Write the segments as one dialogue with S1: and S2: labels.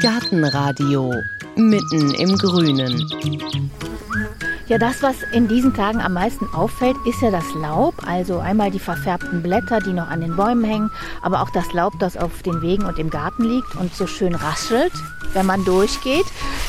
S1: Gartenradio mitten im Grünen.
S2: Ja, das, was in diesen Tagen am meisten auffällt, ist ja das Laub. Also einmal die verfärbten Blätter, die noch an den Bäumen hängen, aber auch das Laub, das auf den Wegen und im Garten liegt und so schön raschelt, wenn man durchgeht.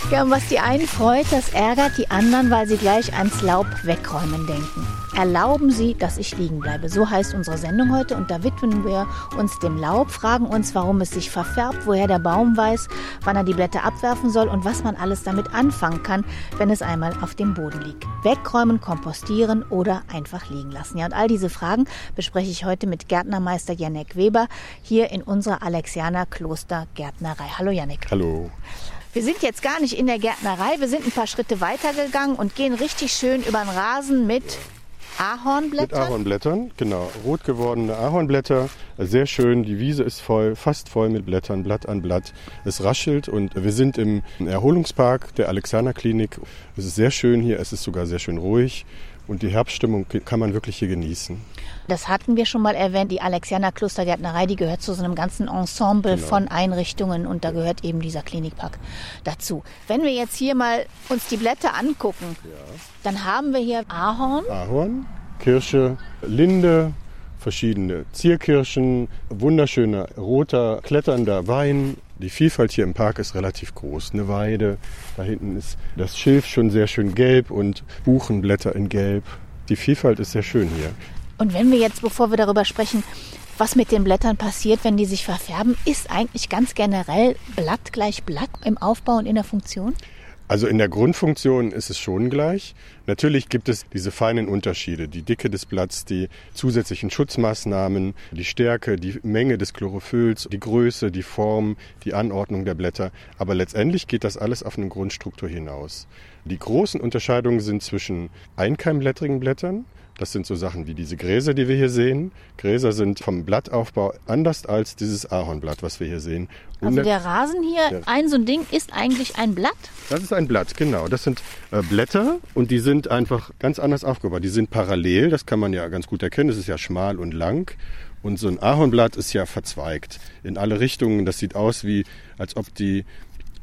S2: Ja, und was die einen freut, das ärgert die anderen, weil sie gleich ans Laub wegräumen denken. Erlauben Sie, dass ich liegen bleibe. So heißt unsere Sendung heute und da widmen wir uns dem Laub, fragen uns, warum es sich verfärbt, woher der Baum weiß, wann er die Blätter abwerfen soll und was man alles damit anfangen kann, wenn es einmal auf dem Boden liegt. Wegräumen, kompostieren oder einfach liegen lassen. Ja, und all diese Fragen bespreche ich heute mit Gärtnermeister Janek Weber hier in unserer Alexianer Kloster Gärtnerei. Hallo Janek.
S3: Hallo.
S2: Wir sind jetzt gar nicht in der Gärtnerei, wir sind ein paar Schritte weitergegangen und gehen richtig schön über den Rasen mit Ahornblättern?
S3: Mit Ahornblättern, genau. Rot gewordene Ahornblätter. Sehr schön. Die Wiese ist voll, fast voll mit Blättern, Blatt an Blatt. Es raschelt und wir sind im Erholungspark der Alexander Klinik. Es ist sehr schön hier. Es ist sogar sehr schön ruhig. Und die Herbststimmung kann man wirklich hier genießen.
S2: Das hatten wir schon mal erwähnt. Die Alexianer Klostergärtnerei, die gehört zu so einem ganzen Ensemble genau. von Einrichtungen und da gehört eben dieser Klinikpark dazu. Wenn wir jetzt hier mal uns die Blätter angucken, ja. dann haben wir hier Ahorn.
S3: Ahorn, Kirsche, Linde, verschiedene Zierkirschen, wunderschöner roter, kletternder Wein. Die Vielfalt hier im Park ist relativ groß. Eine Weide, da hinten ist das Schilf schon sehr schön gelb und Buchenblätter in gelb. Die Vielfalt ist sehr schön hier.
S2: Und wenn wir jetzt, bevor wir darüber sprechen, was mit den Blättern passiert, wenn die sich verfärben, ist eigentlich ganz generell Blatt gleich Blatt im Aufbau und in der Funktion?
S3: Also in der Grundfunktion ist es schon gleich. Natürlich gibt es diese feinen Unterschiede, die Dicke des Blatts, die zusätzlichen Schutzmaßnahmen, die Stärke, die Menge des Chlorophylls, die Größe, die Form, die Anordnung der Blätter. Aber letztendlich geht das alles auf eine Grundstruktur hinaus. Die großen Unterscheidungen sind zwischen einkeimblättrigen Blättern, das sind so Sachen wie diese Gräser, die wir hier sehen. Gräser sind vom Blattaufbau anders als dieses Ahornblatt, was wir hier sehen.
S2: Und also der Rasen hier, ja. ein so ein Ding, ist eigentlich ein Blatt?
S3: Das ist ein Blatt, genau. Das sind äh, Blätter und die sind einfach ganz anders aufgebaut. Die sind parallel, das kann man ja ganz gut erkennen. Das ist ja schmal und lang. Und so ein Ahornblatt ist ja verzweigt in alle Richtungen. Das sieht aus wie, als ob die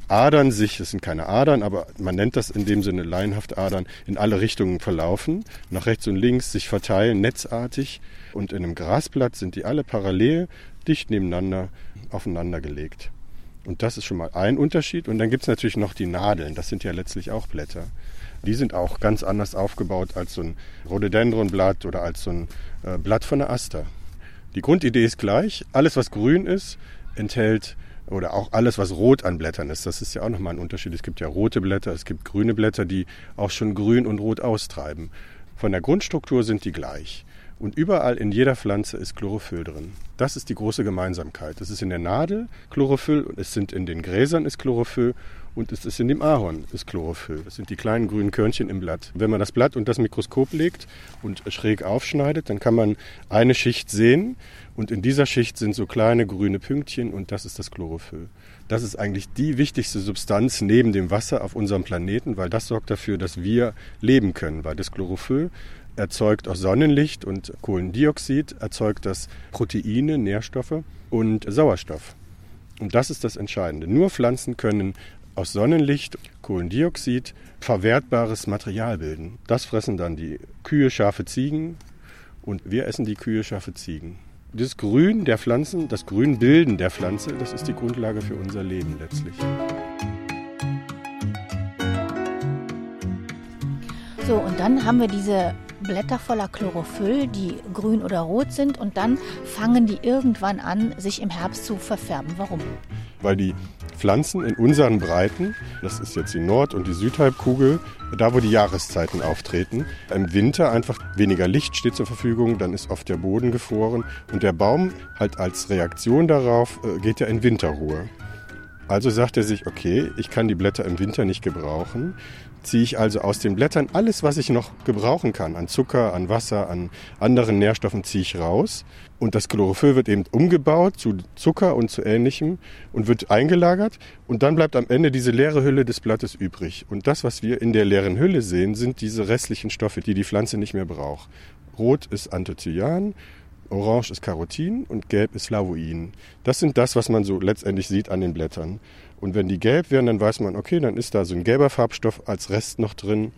S3: Adern sich, das sind keine Adern, aber man nennt das in dem Sinne laienhaft Adern, in alle Richtungen verlaufen, nach rechts und links sich verteilen, netzartig. Und in einem Grasblatt sind die alle parallel, dicht nebeneinander, aufeinander gelegt. Und das ist schon mal ein Unterschied. Und dann gibt es natürlich noch die Nadeln, das sind ja letztlich auch Blätter. Die sind auch ganz anders aufgebaut als so ein Rhododendronblatt oder als so ein äh, Blatt von der Aster. Die Grundidee ist gleich. Alles, was grün ist, enthält oder auch alles, was rot an Blättern ist. Das ist ja auch nochmal ein Unterschied. Es gibt ja rote Blätter, es gibt grüne Blätter, die auch schon grün und rot austreiben. Von der Grundstruktur sind die gleich. Und überall in jeder Pflanze ist Chlorophyll drin. Das ist die große Gemeinsamkeit. Es ist in der Nadel Chlorophyll, es sind in den Gräsern ist Chlorophyll und es ist in dem Ahorn ist Chlorophyll. Das sind die kleinen grünen Körnchen im Blatt. Wenn man das Blatt unter das Mikroskop legt und schräg aufschneidet, dann kann man eine Schicht sehen und in dieser Schicht sind so kleine grüne Pünktchen und das ist das Chlorophyll. Das ist eigentlich die wichtigste Substanz neben dem Wasser auf unserem Planeten, weil das sorgt dafür, dass wir leben können, weil das Chlorophyll erzeugt aus Sonnenlicht und Kohlendioxid, erzeugt das Proteine, Nährstoffe und Sauerstoff. Und das ist das Entscheidende. Nur Pflanzen können aus Sonnenlicht, Kohlendioxid verwertbares Material bilden. Das fressen dann die Kühe, Schafe, Ziegen und wir essen die Kühe, Schafe, Ziegen. Das Grün der Pflanzen, das Grünbilden der Pflanze, das ist die Grundlage für unser Leben letztlich.
S2: So, und dann haben wir diese Blätter voller Chlorophyll, die grün oder rot sind, und dann fangen die irgendwann an, sich im Herbst zu verfärben. Warum?
S3: Weil die Pflanzen in unseren Breiten, das ist jetzt die Nord- und die Südhalbkugel, da wo die Jahreszeiten auftreten, im Winter einfach weniger Licht steht zur Verfügung, dann ist oft der Boden gefroren und der Baum halt als Reaktion darauf äh, geht ja in Winterruhe. Also sagt er sich, okay, ich kann die Blätter im Winter nicht gebrauchen, ziehe ich also aus den Blättern alles, was ich noch gebrauchen kann, an Zucker, an Wasser, an anderen Nährstoffen, ziehe ich raus. Und das Chlorophyll wird eben umgebaut zu Zucker und zu Ähnlichem und wird eingelagert. Und dann bleibt am Ende diese leere Hülle des Blattes übrig. Und das, was wir in der leeren Hülle sehen, sind diese restlichen Stoffe, die die Pflanze nicht mehr braucht. Rot ist Anthocyan, Orange ist Carotin und gelb ist Flavoin. Das sind das, was man so letztendlich sieht an den Blättern. Und wenn die gelb werden, dann weiß man, okay, dann ist da so ein gelber Farbstoff als Rest noch drin.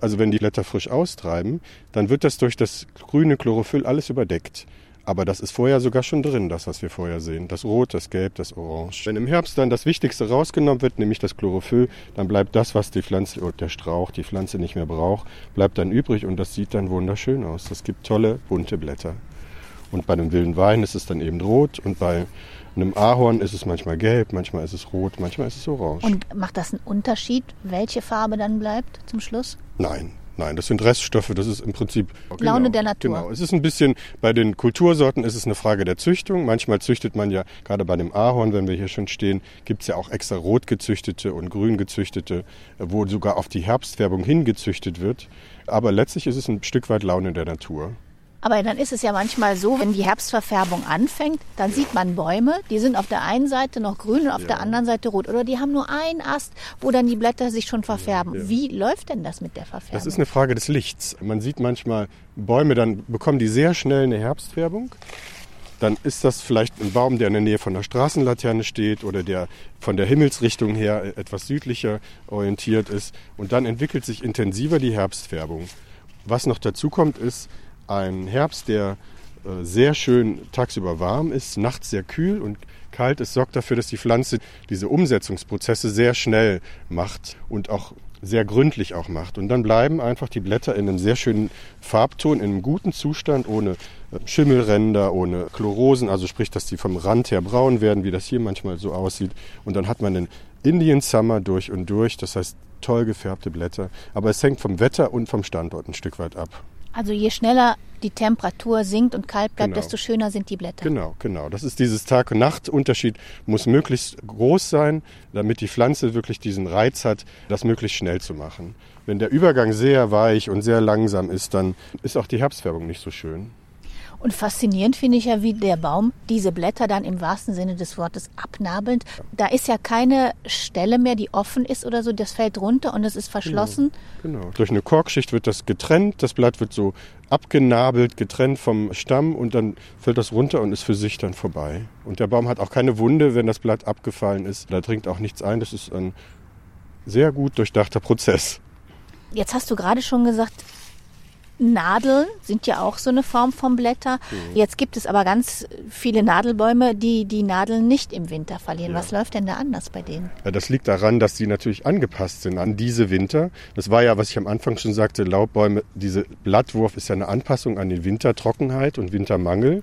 S3: Also wenn die Blätter frisch austreiben, dann wird das durch das grüne Chlorophyll alles überdeckt. Aber das ist vorher sogar schon drin, das, was wir vorher sehen. Das Rot, das Gelb, das Orange. Wenn im Herbst dann das Wichtigste rausgenommen wird, nämlich das Chlorophyll, dann bleibt das, was die Pflanze der Strauch, die Pflanze nicht mehr braucht, bleibt dann übrig und das sieht dann wunderschön aus. Das gibt tolle, bunte Blätter. Und bei einem wilden Wein ist es dann eben rot und bei einem Ahorn ist es manchmal gelb, manchmal ist es rot, manchmal ist es orange.
S2: Und macht das einen Unterschied, welche Farbe dann bleibt zum Schluss?
S3: Nein, Nein, das sind Reststoffe, das ist im Prinzip
S2: Laune genau, der Natur.
S3: Genau, es ist ein bisschen bei den Kultursorten ist es eine Frage der Züchtung. Manchmal züchtet man ja gerade bei dem Ahorn, wenn wir hier schon stehen, gibt es ja auch extra rot gezüchtete und grün gezüchtete, wo sogar auf die Herbstfärbung hingezüchtet wird. Aber letztlich ist es ein Stück weit Laune der Natur.
S2: Aber dann ist es ja manchmal so, wenn die Herbstverfärbung anfängt, dann sieht man Bäume, die sind auf der einen Seite noch grün und auf ja. der anderen Seite rot. Oder die haben nur einen Ast, wo dann die Blätter sich schon verfärben. Ja. Wie läuft denn das mit der Verfärbung?
S3: Das ist eine Frage des Lichts. Man sieht manchmal Bäume, dann bekommen die sehr schnell eine Herbstfärbung. Dann ist das vielleicht ein Baum, der in der Nähe von der Straßenlaterne steht oder der von der Himmelsrichtung her etwas südlicher orientiert ist. Und dann entwickelt sich intensiver die Herbstfärbung. Was noch dazu kommt, ist, ein Herbst, der äh, sehr schön tagsüber warm ist, nachts sehr kühl und kalt ist, sorgt dafür, dass die Pflanze diese Umsetzungsprozesse sehr schnell macht und auch sehr gründlich auch macht. Und dann bleiben einfach die Blätter in einem sehr schönen Farbton, in einem guten Zustand, ohne äh, Schimmelränder, ohne Chlorosen, also sprich, dass die vom Rand her braun werden, wie das hier manchmal so aussieht. Und dann hat man den Indian Summer durch und durch, das heißt toll gefärbte Blätter. Aber es hängt vom Wetter und vom Standort ein Stück weit ab.
S2: Also je schneller die Temperatur sinkt und kalt bleibt, genau. desto schöner sind die Blätter.
S3: Genau, genau. Das ist dieses Tag- und Nacht-Unterschied, muss möglichst groß sein, damit die Pflanze wirklich diesen Reiz hat, das möglichst schnell zu machen. Wenn der Übergang sehr weich und sehr langsam ist, dann ist auch die Herbstfärbung nicht so schön.
S2: Und faszinierend finde ich ja, wie der Baum diese Blätter dann im wahrsten Sinne des Wortes abnabelt. Da ist ja keine Stelle mehr, die offen ist oder so. Das fällt runter und es ist verschlossen.
S3: Genau. genau. Durch eine Korkschicht wird das getrennt. Das Blatt wird so abgenabelt, getrennt vom Stamm und dann fällt das runter und ist für sich dann vorbei. Und der Baum hat auch keine Wunde, wenn das Blatt abgefallen ist. Da dringt auch nichts ein. Das ist ein sehr gut durchdachter Prozess.
S2: Jetzt hast du gerade schon gesagt, Nadeln sind ja auch so eine Form von Blätter. Mhm. Jetzt gibt es aber ganz viele Nadelbäume, die die Nadeln nicht im Winter verlieren. Ja. Was läuft denn da anders bei denen?
S3: Ja, das liegt daran, dass sie natürlich angepasst sind an diese Winter. Das war ja, was ich am Anfang schon sagte, Laubbäume, diese Blattwurf ist ja eine Anpassung an die Wintertrockenheit und Wintermangel.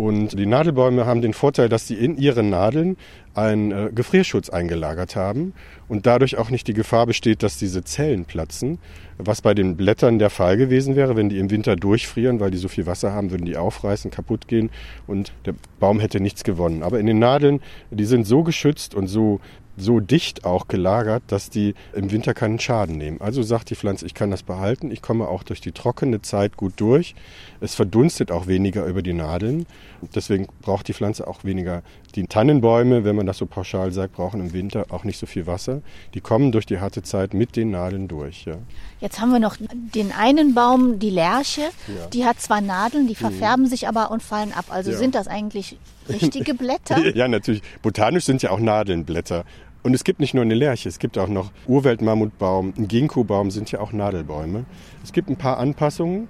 S3: Und die Nadelbäume haben den Vorteil, dass sie in ihren Nadeln einen äh, Gefrierschutz eingelagert haben und dadurch auch nicht die Gefahr besteht, dass diese Zellen platzen, was bei den Blättern der Fall gewesen wäre, wenn die im Winter durchfrieren, weil die so viel Wasser haben, würden die aufreißen, kaputt gehen und der Baum hätte nichts gewonnen. Aber in den Nadeln, die sind so geschützt und so so dicht auch gelagert, dass die im Winter keinen Schaden nehmen. Also sagt die Pflanze, ich kann das behalten, ich komme auch durch die trockene Zeit gut durch. Es verdunstet auch weniger über die Nadeln. Deswegen braucht die Pflanze auch weniger. Die Tannenbäume, wenn man das so pauschal sagt, brauchen im Winter auch nicht so viel Wasser. Die kommen durch die harte Zeit mit den Nadeln durch. Ja.
S2: Jetzt haben wir noch den einen Baum, die Lärche. Ja. Die hat zwar Nadeln, die mhm. verfärben mhm. sich aber und fallen ab. Also ja. sind das eigentlich richtige Blätter?
S3: ja, natürlich. Botanisch sind ja auch Nadelnblätter. Und es gibt nicht nur eine Lerche, es gibt auch noch Urweltmammutbaum, ein Ginkgo-Baum sind ja auch Nadelbäume. Es gibt ein paar Anpassungen.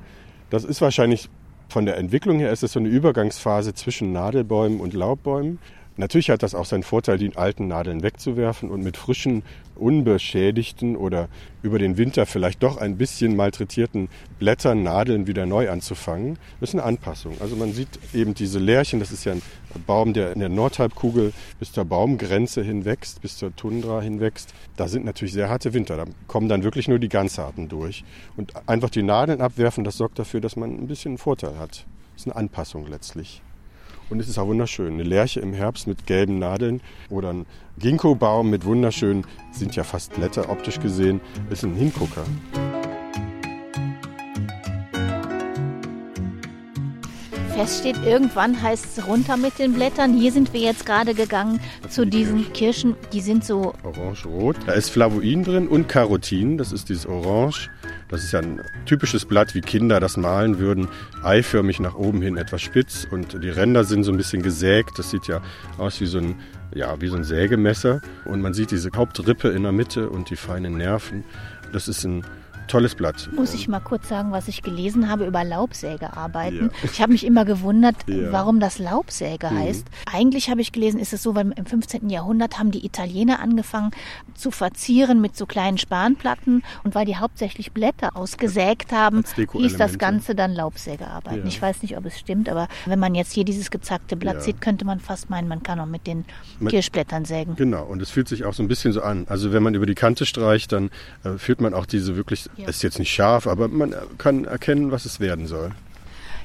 S3: Das ist wahrscheinlich von der Entwicklung her ist es so eine Übergangsphase zwischen Nadelbäumen und Laubbäumen. Natürlich hat das auch seinen Vorteil, die alten Nadeln wegzuwerfen und mit frischen, unbeschädigten oder über den Winter vielleicht doch ein bisschen malträtierten Blättern, Nadeln wieder neu anzufangen. Das ist eine Anpassung. Also man sieht eben diese Lärchen, das ist ja ein Baum, der in der Nordhalbkugel bis zur Baumgrenze hinwächst, bis zur Tundra hinwächst. Da sind natürlich sehr harte Winter. Da kommen dann wirklich nur die Ganzarten durch. Und einfach die Nadeln abwerfen, das sorgt dafür, dass man ein bisschen einen Vorteil hat. Das ist eine Anpassung letztlich. Und es ist auch wunderschön. Eine Lerche im Herbst mit gelben Nadeln oder ein Ginkgo-Baum mit wunderschönen, sind ja fast Blätter optisch gesehen, ist ein Hingucker.
S2: Fest steht, irgendwann heißt es runter mit den Blättern. Hier sind wir jetzt gerade gegangen das zu diesen die Kirschen. Kirschen. Die sind so
S3: orange-rot. Da ist Flavoin drin und Carotin. Das ist dieses Orange Das ist ja ein typisches Blatt, wie Kinder das malen würden. Eiförmig nach oben hin etwas spitz und die Ränder sind so ein bisschen gesägt. Das sieht ja aus wie so ein, ja, wie so ein Sägemesser. Und man sieht diese Hauptrippe in der Mitte und die feinen Nerven. Das ist ein tolles Blatt.
S2: Muss ich mal kurz sagen, was ich gelesen habe über Laubsägearbeiten. Ja. Ich habe mich immer gewundert, ja. warum das Laubsäge mhm. heißt. Eigentlich habe ich gelesen, ist es so, weil im 15. Jahrhundert haben die Italiener angefangen zu verzieren mit so kleinen Spanplatten und weil die hauptsächlich Blätter ausgesägt haben, hieß das Ganze dann Laubsägearbeiten. Ja. Ich weiß nicht, ob es stimmt, aber wenn man jetzt hier dieses gezackte Blatt sieht, könnte man fast meinen, man kann auch mit den man, Kirschblättern sägen.
S3: Genau, und es fühlt sich auch so ein bisschen so an. Also wenn man über die Kante streicht, dann äh, fühlt man auch diese wirklich ja. Ist jetzt nicht scharf, aber man kann erkennen, was es werden soll.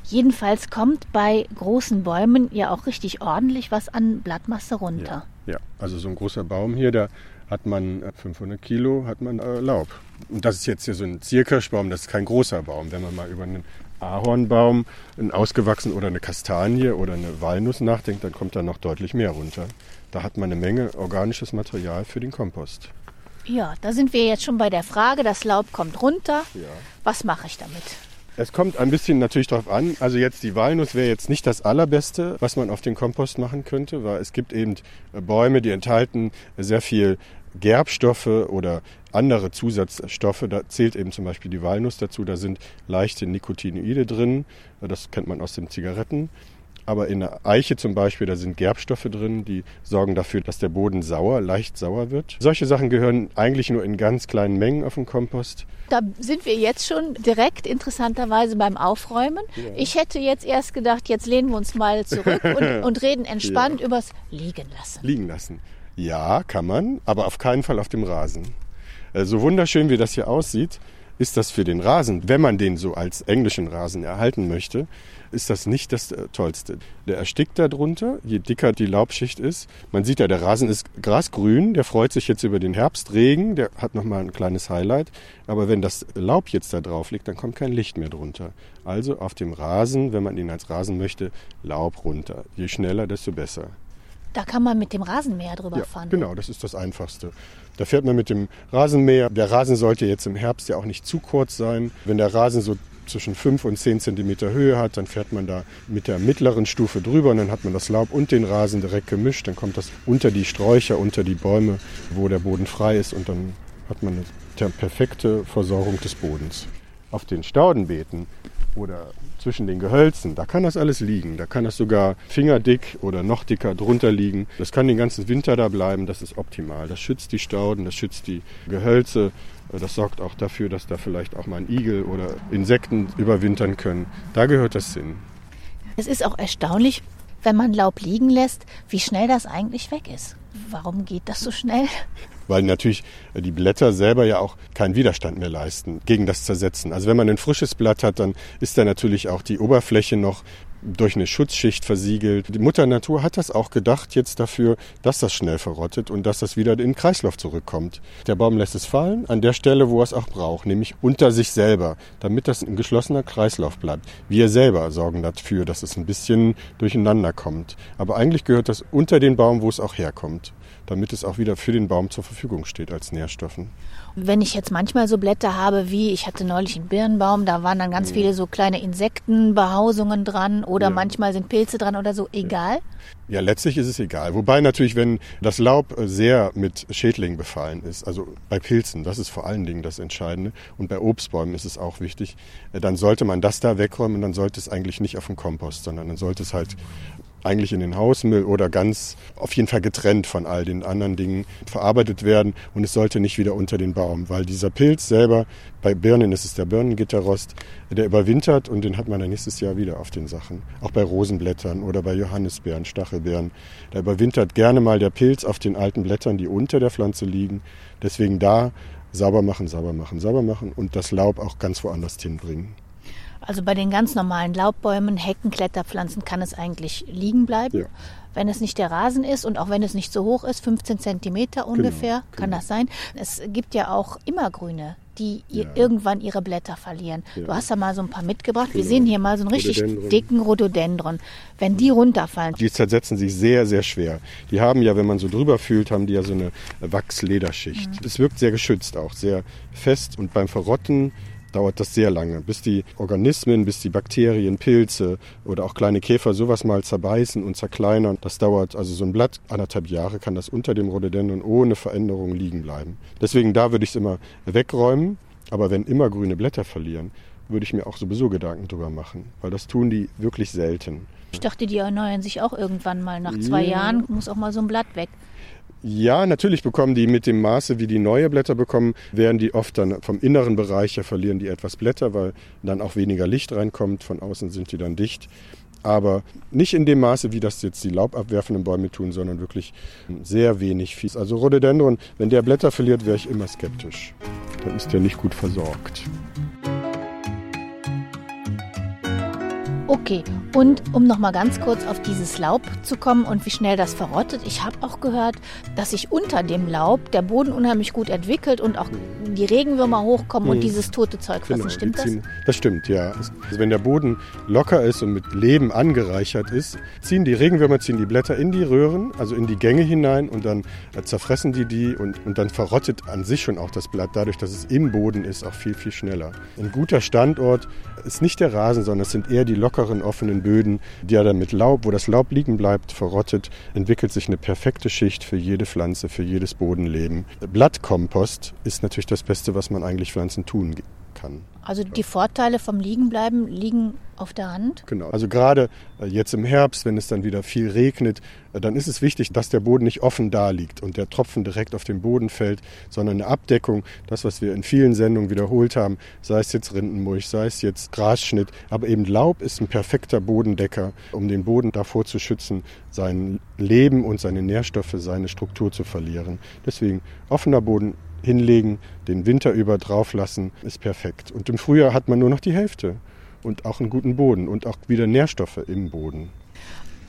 S2: Jedenfalls kommt bei großen Bäumen ja auch richtig ordentlich was an Blattmasse runter.
S3: Ja, ja. also so ein großer Baum hier, da hat man 500 äh, Kilo hat man äh, Laub. Und das ist jetzt hier so ein Zierkirschbaum, das ist kein großer Baum. Wenn man mal über einen Ahornbaum, einen ausgewachsen oder eine Kastanie oder eine Walnuss nachdenkt, dann kommt da noch deutlich mehr runter. Da hat man eine Menge organisches Material für den Kompost.
S2: Ja, da sind wir jetzt schon bei der Frage, das Laub kommt runter. Ja. Was mache ich damit?
S3: Es kommt ein bisschen natürlich darauf an. Also jetzt die Walnuss wäre jetzt nicht das allerbeste, was man auf den Kompost machen könnte, weil es gibt eben äh, Bäume, die enthalten sehr viel Gerbstoffe oder andere Zusatzstoffe. Da zählt eben zum Beispiel die Walnuss dazu. Da sind leichte Nicotinoide drin. Das kennt man aus den Zigaretten. Aber in der Eiche zum Beispiel, da sind Gerbstoffe drin, die sorgen dafür, dass der Boden sauer, leicht sauer wird. Solche Sachen gehören eigentlich nur in ganz kleinen Mengen auf den Kompost.
S2: Da sind wir jetzt schon direkt interessanterweise beim Aufräumen. Ja. Ich hätte jetzt erst gedacht, jetzt lehnen wir uns mal zurück und, und reden entspannt ja. übers Liegen lassen.
S3: Liegen lassen. Ja, kann man, aber auf keinen Fall auf dem Rasen. Äh, so wunderschön wie das hier aussieht, ist das für den Rasen, wenn man den so als englischen Rasen erhalten möchte, ist das nicht das äh, Tollste. Der erstickt darunter, je dicker die Laubschicht ist. Man sieht ja, der Rasen ist grasgrün, der freut sich jetzt über den Herbstregen, der hat nochmal ein kleines Highlight. Aber wenn das Laub jetzt da drauf liegt, dann kommt kein Licht mehr drunter. Also auf dem Rasen, wenn man ihn als Rasen möchte, Laub runter. Je schneller, desto besser.
S2: Da kann man mit dem Rasenmäher drüber ja, fahren.
S3: Genau, das ist das Einfachste. Da fährt man mit dem Rasenmäher. Der Rasen sollte jetzt im Herbst ja auch nicht zu kurz sein. Wenn der Rasen so zwischen 5 und 10 Zentimeter Höhe hat, dann fährt man da mit der mittleren Stufe drüber und dann hat man das Laub und den Rasen direkt gemischt. Dann kommt das unter die Sträucher, unter die Bäume, wo der Boden frei ist und dann hat man eine perfekte Versorgung des Bodens. Auf den Staudenbeeten oder zwischen den Gehölzen, da kann das alles liegen. Da kann das sogar fingerdick oder noch dicker drunter liegen. Das kann den ganzen Winter da bleiben, das ist optimal. Das schützt die Stauden, das schützt die Gehölze. Das sorgt auch dafür, dass da vielleicht auch mal ein Igel oder Insekten überwintern können. Da gehört das hin.
S2: Es ist auch erstaunlich, wenn man Laub liegen lässt, wie schnell das eigentlich weg ist. Warum geht das so schnell?
S3: Weil natürlich die Blätter selber ja auch keinen Widerstand mehr leisten gegen das Zersetzen. Also wenn man ein frisches Blatt hat, dann ist da natürlich auch die Oberfläche noch durch eine Schutzschicht versiegelt. Die Mutter Natur hat das auch gedacht jetzt dafür, dass das schnell verrottet und dass das wieder in den Kreislauf zurückkommt. Der Baum lässt es fallen an der Stelle, wo er es auch braucht, nämlich unter sich selber, damit das ein geschlossener Kreislauf bleibt. Wir selber sorgen dafür, dass es ein bisschen durcheinander kommt. Aber eigentlich gehört das unter den Baum, wo es auch herkommt damit es auch wieder für den Baum zur Verfügung steht als Nährstoffen.
S2: Wenn ich jetzt manchmal so Blätter habe, wie ich hatte neulich einen Birnbaum, da waren dann ganz mhm. viele so kleine Insektenbehausungen dran oder ja. manchmal sind Pilze dran oder so, egal?
S3: Ja. ja, letztlich ist es egal. Wobei natürlich, wenn das Laub sehr mit Schädlingen befallen ist, also bei Pilzen, das ist vor allen Dingen das Entscheidende und bei Obstbäumen ist es auch wichtig, äh, dann sollte man das da wegräumen und dann sollte es eigentlich nicht auf den Kompost, sondern dann sollte es halt eigentlich in den Hausmüll oder ganz auf jeden Fall getrennt von all den anderen Dingen verarbeitet werden und es sollte nicht wieder unter den Baum, weil dieser Pilz selber, bei Birnen ist es der Birnengitterrost, der überwintert und den hat man dann nächstes Jahr wieder auf den Sachen. Auch bei Rosenblättern oder bei Johannisbeeren, Stachelbeeren. Da überwintert gerne mal der Pilz auf den alten Blättern, die unter der Pflanze liegen. Deswegen da sauber machen, sauber machen, sauber machen und das Laub auch ganz woanders hinbringen.
S2: Also bei den ganz normalen Laubbäumen, Hecken, Kletterpflanzen kann es eigentlich liegen bleiben. Ja. Wenn es nicht der Rasen ist und auch wenn es nicht so hoch ist, 15 Zentimeter genau, ungefähr, genau, kann genau. das sein. Es gibt ja auch Immergrüne, die ja. irgendwann ihre Blätter verlieren. Ja. Du hast da mal so ein paar mitgebracht. Wir genau. sehen hier mal so einen richtig Rhododendron. dicken Rhododendron. Wenn die runterfallen.
S3: Die zersetzen sich sehr, sehr schwer. Die haben ja, wenn man so drüber fühlt, haben die ja so eine Wachslederschicht. Mhm. Es wirkt sehr geschützt auch, sehr fest und beim Verrotten dauert das sehr lange, bis die Organismen, bis die Bakterien, Pilze oder auch kleine Käfer sowas mal zerbeißen und zerkleinern. Das dauert also so ein Blatt anderthalb Jahre, kann das unter dem Rhododendron ohne Veränderung liegen bleiben. Deswegen da würde ich es immer wegräumen. Aber wenn immer grüne Blätter verlieren, würde ich mir auch sowieso Gedanken drüber machen, weil das tun die wirklich selten.
S2: Ich dachte, die erneuern sich auch irgendwann mal. Nach zwei ja. Jahren muss auch mal so ein Blatt weg.
S3: Ja, natürlich bekommen die mit dem Maße, wie die neue Blätter bekommen, werden die oft dann vom inneren Bereich her verlieren die etwas Blätter, weil dann auch weniger Licht reinkommt. Von außen sind die dann dicht. Aber nicht in dem Maße, wie das jetzt die laubabwerfenden Bäume tun, sondern wirklich sehr wenig fies. Also Rhododendron, wenn der Blätter verliert, wäre ich immer skeptisch. Dann ist der nicht gut versorgt.
S2: Okay, und um noch mal ganz kurz auf dieses Laub zu kommen und wie schnell das verrottet. Ich habe auch gehört, dass sich unter dem Laub der Boden unheimlich gut entwickelt und auch die Regenwürmer hochkommen hm. und dieses tote Zeug fressen. Genau, stimmt
S3: ziehen, das? Das stimmt, ja. Also wenn der Boden locker ist und mit Leben angereichert ist, ziehen die Regenwürmer ziehen die Blätter in die Röhren, also in die Gänge hinein und dann äh, zerfressen die die und, und dann verrottet an sich schon auch das Blatt, dadurch, dass es im Boden ist, auch viel, viel schneller. Ein guter Standort ist nicht der Rasen, sondern es sind eher die lockeren, offenen Böden, die ja dann mit Laub, wo das Laub liegen bleibt, verrottet, entwickelt sich eine perfekte Schicht für jede Pflanze, für jedes Bodenleben. Blattkompost ist natürlich das Beste, was man eigentlich Pflanzen tun kann.
S2: Also die Vorteile vom Liegenbleiben liegen auf der Hand?
S3: Genau. Also gerade äh, jetzt im Herbst, wenn es dann wieder viel regnet, äh, dann ist es wichtig, dass der Boden nicht offen da liegt und der Tropfen direkt auf den Boden fällt, sondern eine Abdeckung, das, was wir in vielen Sendungen wiederholt haben, sei es jetzt Rindenmulch, sei es jetzt Grasschnitt, aber eben Laub ist ein perfekter Bodendecker, um den Boden davor zu schützen, sein Leben und seine Nährstoffe, seine Struktur zu verlieren. Deswegen offener Boden hinlegen, den Winter über drauf lassen, ist perfekt. Und im Frühjahr hat man nur noch die Hälfte und auch einen guten Boden und auch wieder Nährstoffe im Boden.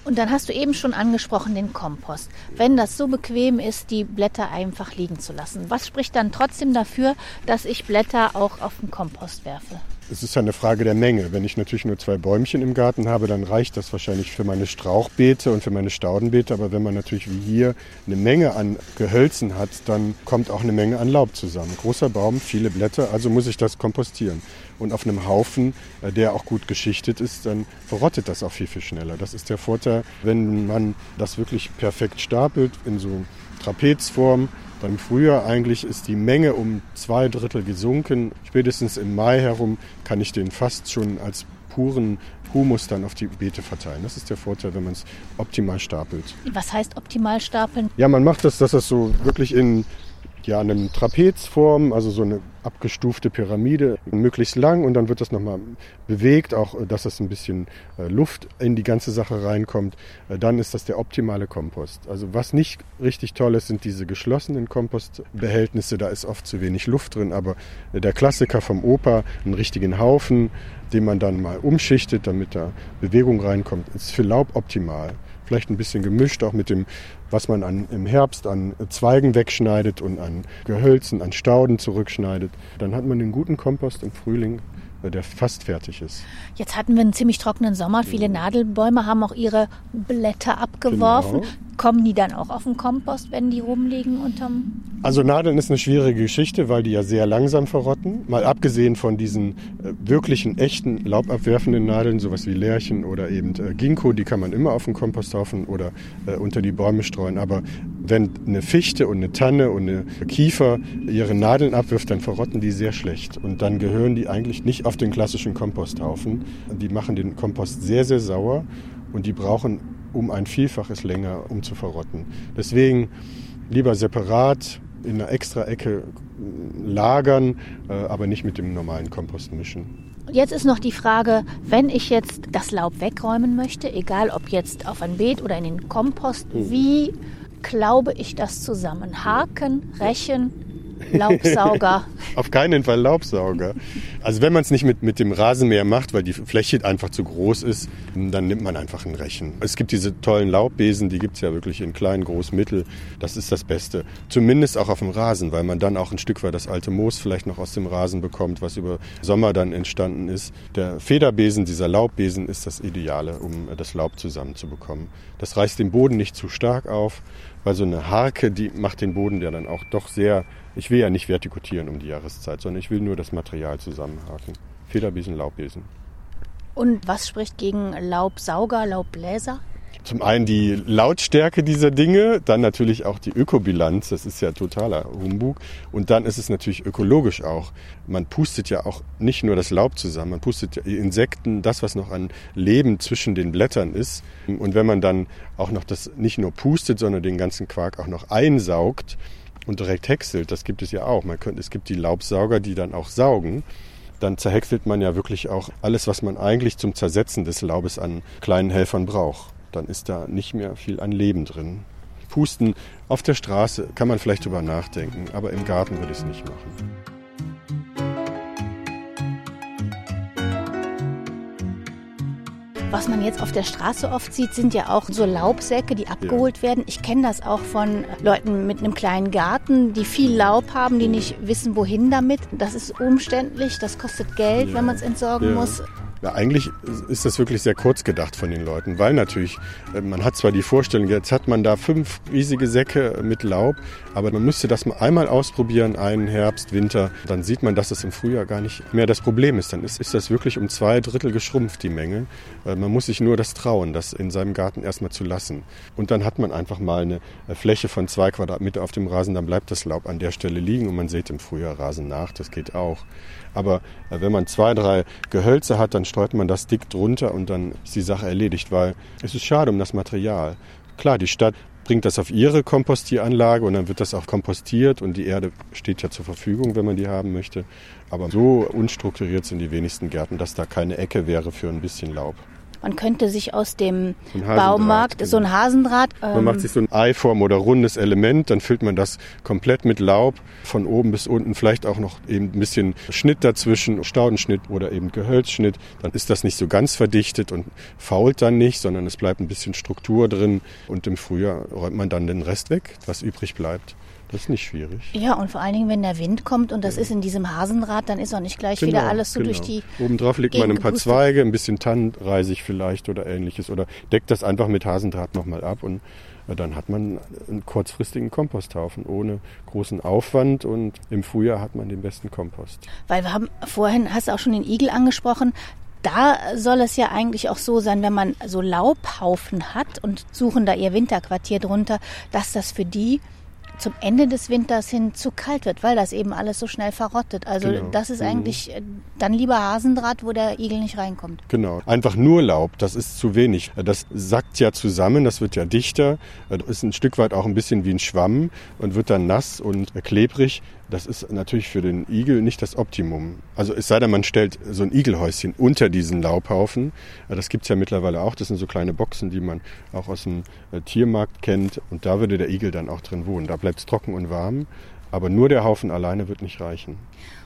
S2: Und dann hast du eben schon angesprochen den Kompost. Wenn das so bequem ist, die Blätter einfach liegen zu lassen, was spricht dann trotzdem dafür, dass ich Blätter auch auf den Kompost werfe?
S3: Es ist ja eine Frage der Menge. Wenn ich natürlich nur zwei Bäumchen im Garten habe, dann reicht das wahrscheinlich für meine Strauchbeete und für meine Staudenbeete. Aber wenn man natürlich wie hier eine Menge an Gehölzen hat, dann kommt auch eine Menge an Laub zusammen. Großer Baum, viele Blätter, also muss ich das kompostieren. Und auf einem Haufen, äh, der auch gut geschichtet ist, dann verrottet das auch viel, viel schneller. Das ist der Vorteil, wenn man das wirklich perfekt stapelt in so Trapezform beim Frühjahr eigentlich ist die Menge um zwei Drittel gesunken. Spätestens im Mai herum kann ich den fast schon als puren Humus dann auf die Beete verteilen. Das ist der Vorteil, wenn man es optimal stapelt.
S2: Was heißt optimal stapeln?
S3: Ja, man macht das, dass das so wirklich in ja, eine Trapezform, also so eine abgestufte Pyramide, möglichst lang und dann wird das nochmal bewegt, auch äh, dass das ein bisschen äh, Luft in die ganze Sache reinkommt. Äh, dann ist das der optimale Kompost. Also was nicht richtig toll ist, sind diese geschlossenen Kompostbehältnisse. Da ist oft zu wenig Luft drin, aber der Klassiker vom Opa, einen richtigen Haufen, den man dann mal umschichtet, damit da Bewegung reinkommt, ist für Laub optimal vielleicht ein bisschen gemischt, auch mit dem, was man an, im Herbst an Zweigen wegschneidet und an Gehölzen, an Stauden zurückschneidet. Dann hat man den guten Kompost im Frühling der fast fertig ist.
S2: Jetzt hatten wir einen ziemlich trockenen Sommer. Viele Nadelbäume haben auch ihre Blätter abgeworfen. Genau. Kommen die dann auch auf den Kompost, wenn die rumliegen unterm?
S3: Also Nadeln ist eine schwierige Geschichte, weil die ja sehr langsam verrotten. Mal abgesehen von diesen äh, wirklichen, echten, laubabwerfenden Nadeln, sowas wie Lärchen oder eben äh, Ginkgo, die kann man immer auf den Komposthaufen oder äh, unter die Bäume streuen. Aber wenn eine Fichte und eine Tanne und eine Kiefer ihre Nadeln abwirft, dann verrotten die sehr schlecht. Und dann gehören die eigentlich nicht auf den klassischen Komposthaufen. Die machen den Kompost sehr, sehr sauer und die brauchen um ein Vielfaches länger, um zu verrotten. Deswegen lieber separat in einer extra Ecke lagern, äh, aber nicht mit dem normalen Kompost mischen.
S2: Jetzt ist noch die Frage, wenn ich jetzt das Laub wegräumen möchte, egal ob jetzt auf ein Beet oder in den Kompost, hm. wie glaube ich das zusammen? Haken, Rechen, Laubsauger.
S3: Auf keinen Fall Laubsauger. Also wenn man es nicht mit, mit dem Rasenmäher macht, weil die Fläche einfach zu groß ist, dann nimmt man einfach ein Rechen. Es gibt diese tollen Laubbesen, die gibt es ja wirklich in klein, groß, mittel. Das ist das Beste. Zumindest auch auf dem Rasen, weil man dann auch ein Stück weit das alte Moos vielleicht noch aus dem Rasen bekommt, was über Sommer dann entstanden ist. Der Federbesen, dieser Laubbesen, ist das Ideale, um das Laub zusammenzubekommen. Das reißt den Boden nicht zu stark auf, weil so eine Harke, die macht den Boden ja dann auch doch sehr ich will ja nicht vertikutieren um die Jahreszeit, sondern ich will nur das Material zusammen Bienenhaken. Federbesen, Laubbesen.
S2: Und was spricht gegen Laubsauger, Laubbläser?
S3: Zum einen die Lautstärke dieser Dinge, dann natürlich auch die Ökobilanz, das ist ja totaler Humbug. Und dann ist es natürlich ökologisch auch. Man pustet ja auch nicht nur das Laub zusammen, man pustet ja Insekten, das, was noch an Leben zwischen den Blättern ist. Und wenn man dann auch noch das nicht nur pustet, sondern den ganzen Quark auch noch einsaugt und direkt häckselt, das gibt es ja auch. Man könnte, es gibt die Laubsauger, die dann auch saugen dann zerhäckselt man ja wirklich auch alles, was man eigentlich zum Zersetzen des Laubes an kleinen Helfern braucht dann ist da nicht mehr viel an Leben drin. Pusten auf der Straße kann man vielleicht drüber nachdenken, aber im Garten würde ich es nicht machen.
S2: Was man jetzt auf der Straße oft sieht, sind ja auch so Laubsäcke, die abgeholt ja. werden. Ich kenne das auch von Leuten mit einem kleinen Garten, die viel Laub haben, die nicht wissen, wohin damit. Das ist umständlich, das kostet Geld, ja. wenn man es entsorgen ja. muss.
S3: Ja, eigentlich ist das wirklich sehr kurz gedacht von den Leuten, weil natürlich, äh, man hat zwar die Vorstellung, jetzt hat man da fünf riesige Säcke mit Laub, aber man müsste das mal einmal ausprobieren, einen Herbst, Winter, dann sieht man, dass es im Frühjahr gar nicht mehr das Problem ist. Dann ist, ist das wirklich um zwei Drittel geschrumpft, die Menge. Man muss sich nur das trauen, das in seinem Garten erstmal zu lassen. Und dann hat man einfach mal eine Fläche von zwei Quadratmeter auf dem Rasen, dann bleibt das Laub an der Stelle liegen und man sieht im Frühjahr Rasen nach, das geht auch. Aber äh, wenn man zwei, drei Gehölze hat, dann streut man das dick drunter und dann ist die Sache erledigt, weil es ist schade um das Material. Klar, die Stadt bringt das auf ihre Kompostieranlage und dann wird das auch kompostiert und die Erde steht ja zur Verfügung, wenn man die haben möchte. Aber so unstrukturiert sind die wenigsten Gärten, dass da keine Ecke wäre für ein bisschen Laub.
S2: Man könnte sich aus dem Baumarkt genau. so ein Hasendraht.
S3: Ähm man macht sich so ein Eiform oder rundes Element, dann füllt man das komplett mit Laub von oben bis unten, vielleicht auch noch eben ein bisschen Schnitt dazwischen, Staudenschnitt oder eben Gehölzschnitt. Dann ist das nicht so ganz verdichtet und fault dann nicht, sondern es bleibt ein bisschen Struktur drin und im Frühjahr räumt man dann den Rest weg, was übrig bleibt. Das ist nicht schwierig.
S2: Ja, und vor allen Dingen, wenn der Wind kommt und das ja. ist in diesem Hasenrad, dann ist auch nicht gleich genau, wieder alles so genau. durch die.
S3: Obendrauf legt man ein paar Zweige, ein bisschen Tannenreisig vielleicht oder ähnliches oder deckt das einfach mit Hasendraht nochmal ab und dann hat man einen kurzfristigen Komposthaufen ohne großen Aufwand und im Frühjahr hat man den besten Kompost.
S2: Weil wir haben vorhin, hast du auch schon den Igel angesprochen, da soll es ja eigentlich auch so sein, wenn man so Laubhaufen hat und suchen da ihr Winterquartier drunter, dass das für die zum Ende des Winters hin zu kalt wird, weil das eben alles so schnell verrottet. Also genau. das ist mhm. eigentlich äh, dann lieber Hasendraht, wo der Igel nicht reinkommt.
S3: Genau. Einfach nur Laub, das ist zu wenig. Das sackt ja zusammen, das wird ja dichter, ist ein Stück weit auch ein bisschen wie ein Schwamm und wird dann nass und klebrig. Das ist natürlich für den Igel nicht das Optimum. Also es sei denn, man stellt so ein Igelhäuschen unter diesen Laubhaufen. Das gibt's ja mittlerweile auch. Das sind so kleine Boxen, die man auch aus dem äh, Tiermarkt kennt. Und da würde der Igel dann auch drin wohnen. Da bleibt es trocken und warm. Aber nur der Haufen alleine wird nicht reichen.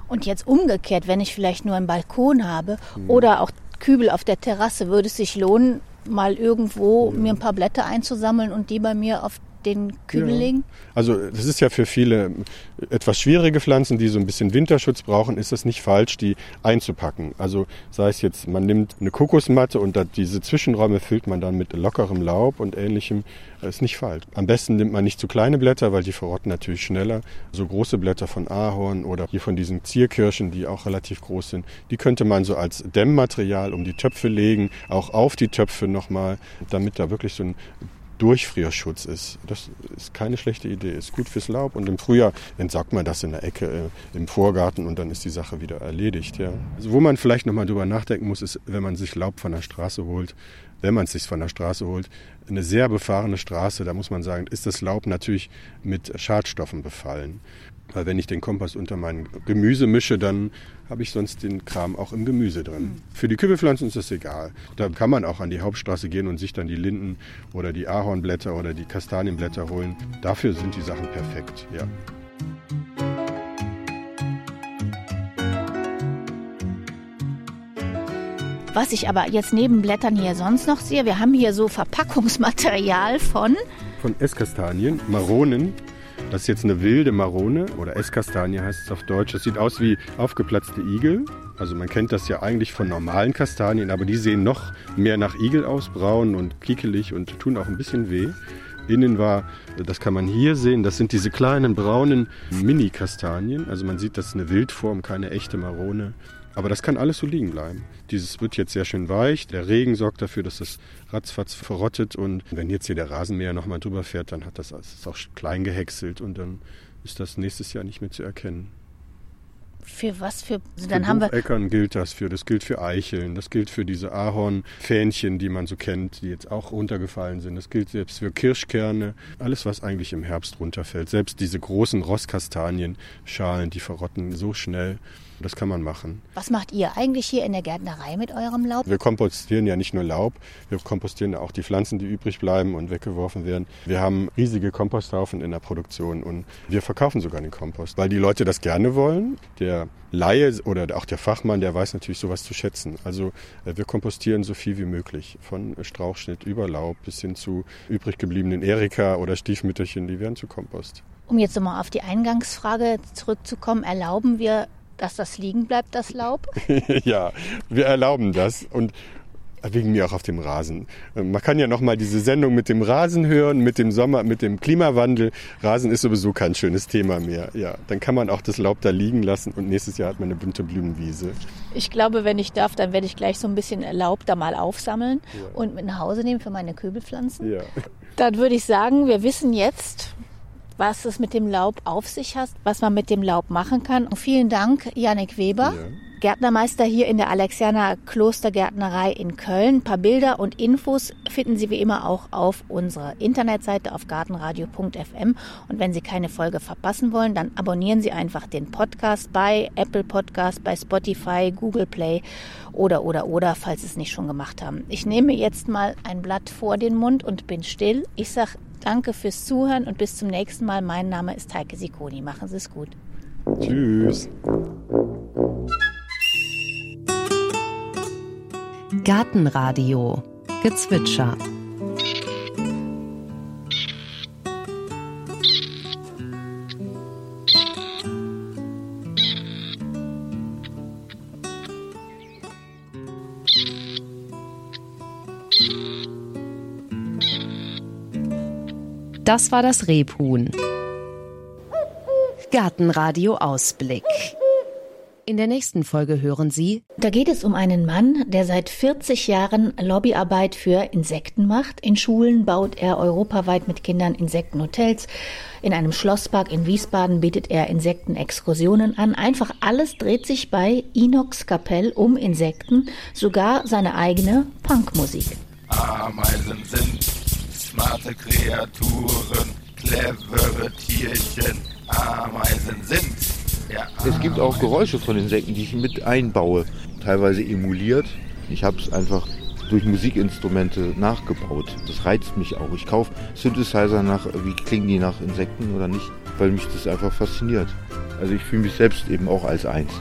S2: Und jetzt umgekehrt, wenn ich vielleicht nur einen Balkon habe hm. oder auch Kübel auf der Terrasse, würde es sich lohnen, mal irgendwo ja. mir ein paar Blätter einzusammeln und die bei mir auf den Kübelling? Ja.
S3: Also das ist ja für viele etwas schwierige Pflanzen, die so ein bisschen Winterschutz brauchen, ist es nicht falsch, die einzupacken. Also sei es jetzt, man nimmt eine Kokosmatte und diese Zwischenräume füllt man dann mit lockerem Laub und ähnlichem. Das ist nicht falsch. Am besten nimmt man nicht zu kleine Blätter, weil die verrotten natürlich schneller. So große Blätter von Ahorn oder hier von diesen Zierkirschen, die auch relativ groß sind, die könnte man so als Dämmmaterial um die Töpfe legen, auch auf die Töpfe nochmal, damit da wirklich so ein Durchfrierschutz ist. Das ist keine schlechte Idee, ist gut fürs Laub und im Frühjahr entsorgt man das in der Ecke äh, im Vorgarten und dann ist die Sache wieder erledigt. Ja. Also wo man vielleicht nochmal drüber nachdenken muss, ist, wenn man sich Laub von der Straße holt, wenn man es sich von der Straße holt, eine sehr befahrene Straße, da muss man sagen, ist das Laub natürlich mit Schadstoffen befallen. Weil wenn ich den Kompost unter mein Gemüse mische, dann habe ich sonst den Kram auch im Gemüse drin. Mhm. Für die Kübelpflanzen ist das egal. Da kann man auch an die Hauptstraße gehen und sich dann die Linden oder die Ahornblätter oder die Kastanienblätter holen. Dafür sind die Sachen perfekt, ja.
S2: Was ich aber jetzt neben Blättern hier sonst noch sehe, wir haben hier so Verpackungsmaterial von
S3: von Esskastanien, Maronen, das ist jetzt eine wilde Marone oder Esskastanie heißt es auf Deutsch. Das sieht aus wie aufgeplatzte Igel. Also man kennt das ja eigentlich von normalen Kastanien, aber die sehen noch mehr nach Igel aus, braun und kiekelig und tun auch ein bisschen weh. Innen war, das kann man hier sehen, das sind diese kleinen braunen Mini-Kastanien. Also man sieht, das ist eine Wildform, keine echte Marone. Aber das kann alles so liegen bleiben. Dieses wird jetzt sehr schön weich. Der Regen sorgt dafür, dass es ratzfatz verrottet. Und wenn jetzt hier der Rasenmäher nochmal drüber fährt, dann hat das, das ist auch klein gehäckselt und dann ist das nächstes Jahr nicht mehr zu erkennen.
S2: Für was für.
S3: Also
S2: dann
S3: für
S2: haben wir.
S3: Bucheckern gilt das für. Das gilt für Eicheln. Das gilt für diese Ahornfähnchen, die man so kennt, die jetzt auch runtergefallen sind. Das gilt selbst für Kirschkerne. Alles, was eigentlich im Herbst runterfällt. Selbst diese großen Rosskastanienschalen, die verrotten so schnell. Das kann man machen.
S2: Was macht ihr eigentlich hier in der Gärtnerei mit eurem Laub?
S3: Wir kompostieren ja nicht nur Laub, wir kompostieren auch die Pflanzen, die übrig bleiben und weggeworfen werden. Wir haben riesige Komposthaufen in der Produktion und wir verkaufen sogar den Kompost, weil die Leute das gerne wollen. Der Laie oder auch der Fachmann, der weiß natürlich sowas zu schätzen. Also äh, wir kompostieren so viel wie möglich, von Strauchschnitt über Laub bis hin zu übrig gebliebenen Erika oder Stiefmütterchen, die werden zu Kompost.
S2: Um jetzt nochmal auf die Eingangsfrage zurückzukommen, erlauben wir dass das liegen bleibt, das Laub?
S3: ja, wir erlauben das und wegen mir auch auf dem Rasen. Man kann ja noch mal diese Sendung mit dem Rasen hören, mit dem Sommer, mit dem Klimawandel. Rasen ist sowieso kein schönes Thema mehr. Ja, dann kann man auch das Laub da liegen lassen und nächstes Jahr hat man eine bunte Blumenwiese.
S2: Ich glaube, wenn ich darf, dann werde ich gleich so ein bisschen Laub da mal aufsammeln ja. und mit nach Hause nehmen für meine Kübelpflanzen. Ja. Dann würde ich sagen, wir wissen jetzt, was es mit dem Laub auf sich hat, was man mit dem Laub machen kann. Und vielen Dank, Janik Weber. Ja. Gärtnermeister hier in der Alexianer Klostergärtnerei in Köln. Ein paar Bilder und Infos finden Sie wie immer auch auf unserer Internetseite auf gartenradio.fm. Und wenn Sie keine Folge verpassen wollen, dann abonnieren Sie einfach den Podcast bei Apple Podcast, bei Spotify, Google Play oder, oder, oder, falls Sie es nicht schon gemacht haben. Ich nehme jetzt mal ein Blatt vor den Mund und bin still. Ich sage Danke fürs Zuhören und bis zum nächsten Mal. Mein Name ist Heike Sikoni. Machen Sie es gut.
S3: Tschüss.
S1: Gartenradio Gezwitscher Das war das Rebhuhn. Gartenradio Ausblick. In der nächsten Folge hören Sie.
S2: Da geht es um einen Mann, der seit 40 Jahren Lobbyarbeit für Insekten macht. In Schulen baut er europaweit mit Kindern Insektenhotels. In einem Schlosspark in Wiesbaden bietet er Insektenexkursionen an. Einfach alles dreht sich bei Inox Kapell um Insekten, sogar seine eigene Punkmusik.
S4: Ameisen sind smarte Kreaturen, clevere Tierchen, Ameisen sind. Ja,
S5: es gibt auch Geräusche von Insekten, die ich mit einbaue, teilweise emuliert. Ich habe es einfach durch Musikinstrumente nachgebaut. Das reizt mich auch. Ich kaufe Synthesizer nach, wie klingen die nach Insekten oder nicht, weil mich das einfach fasziniert. Also ich fühle mich selbst eben auch als eins.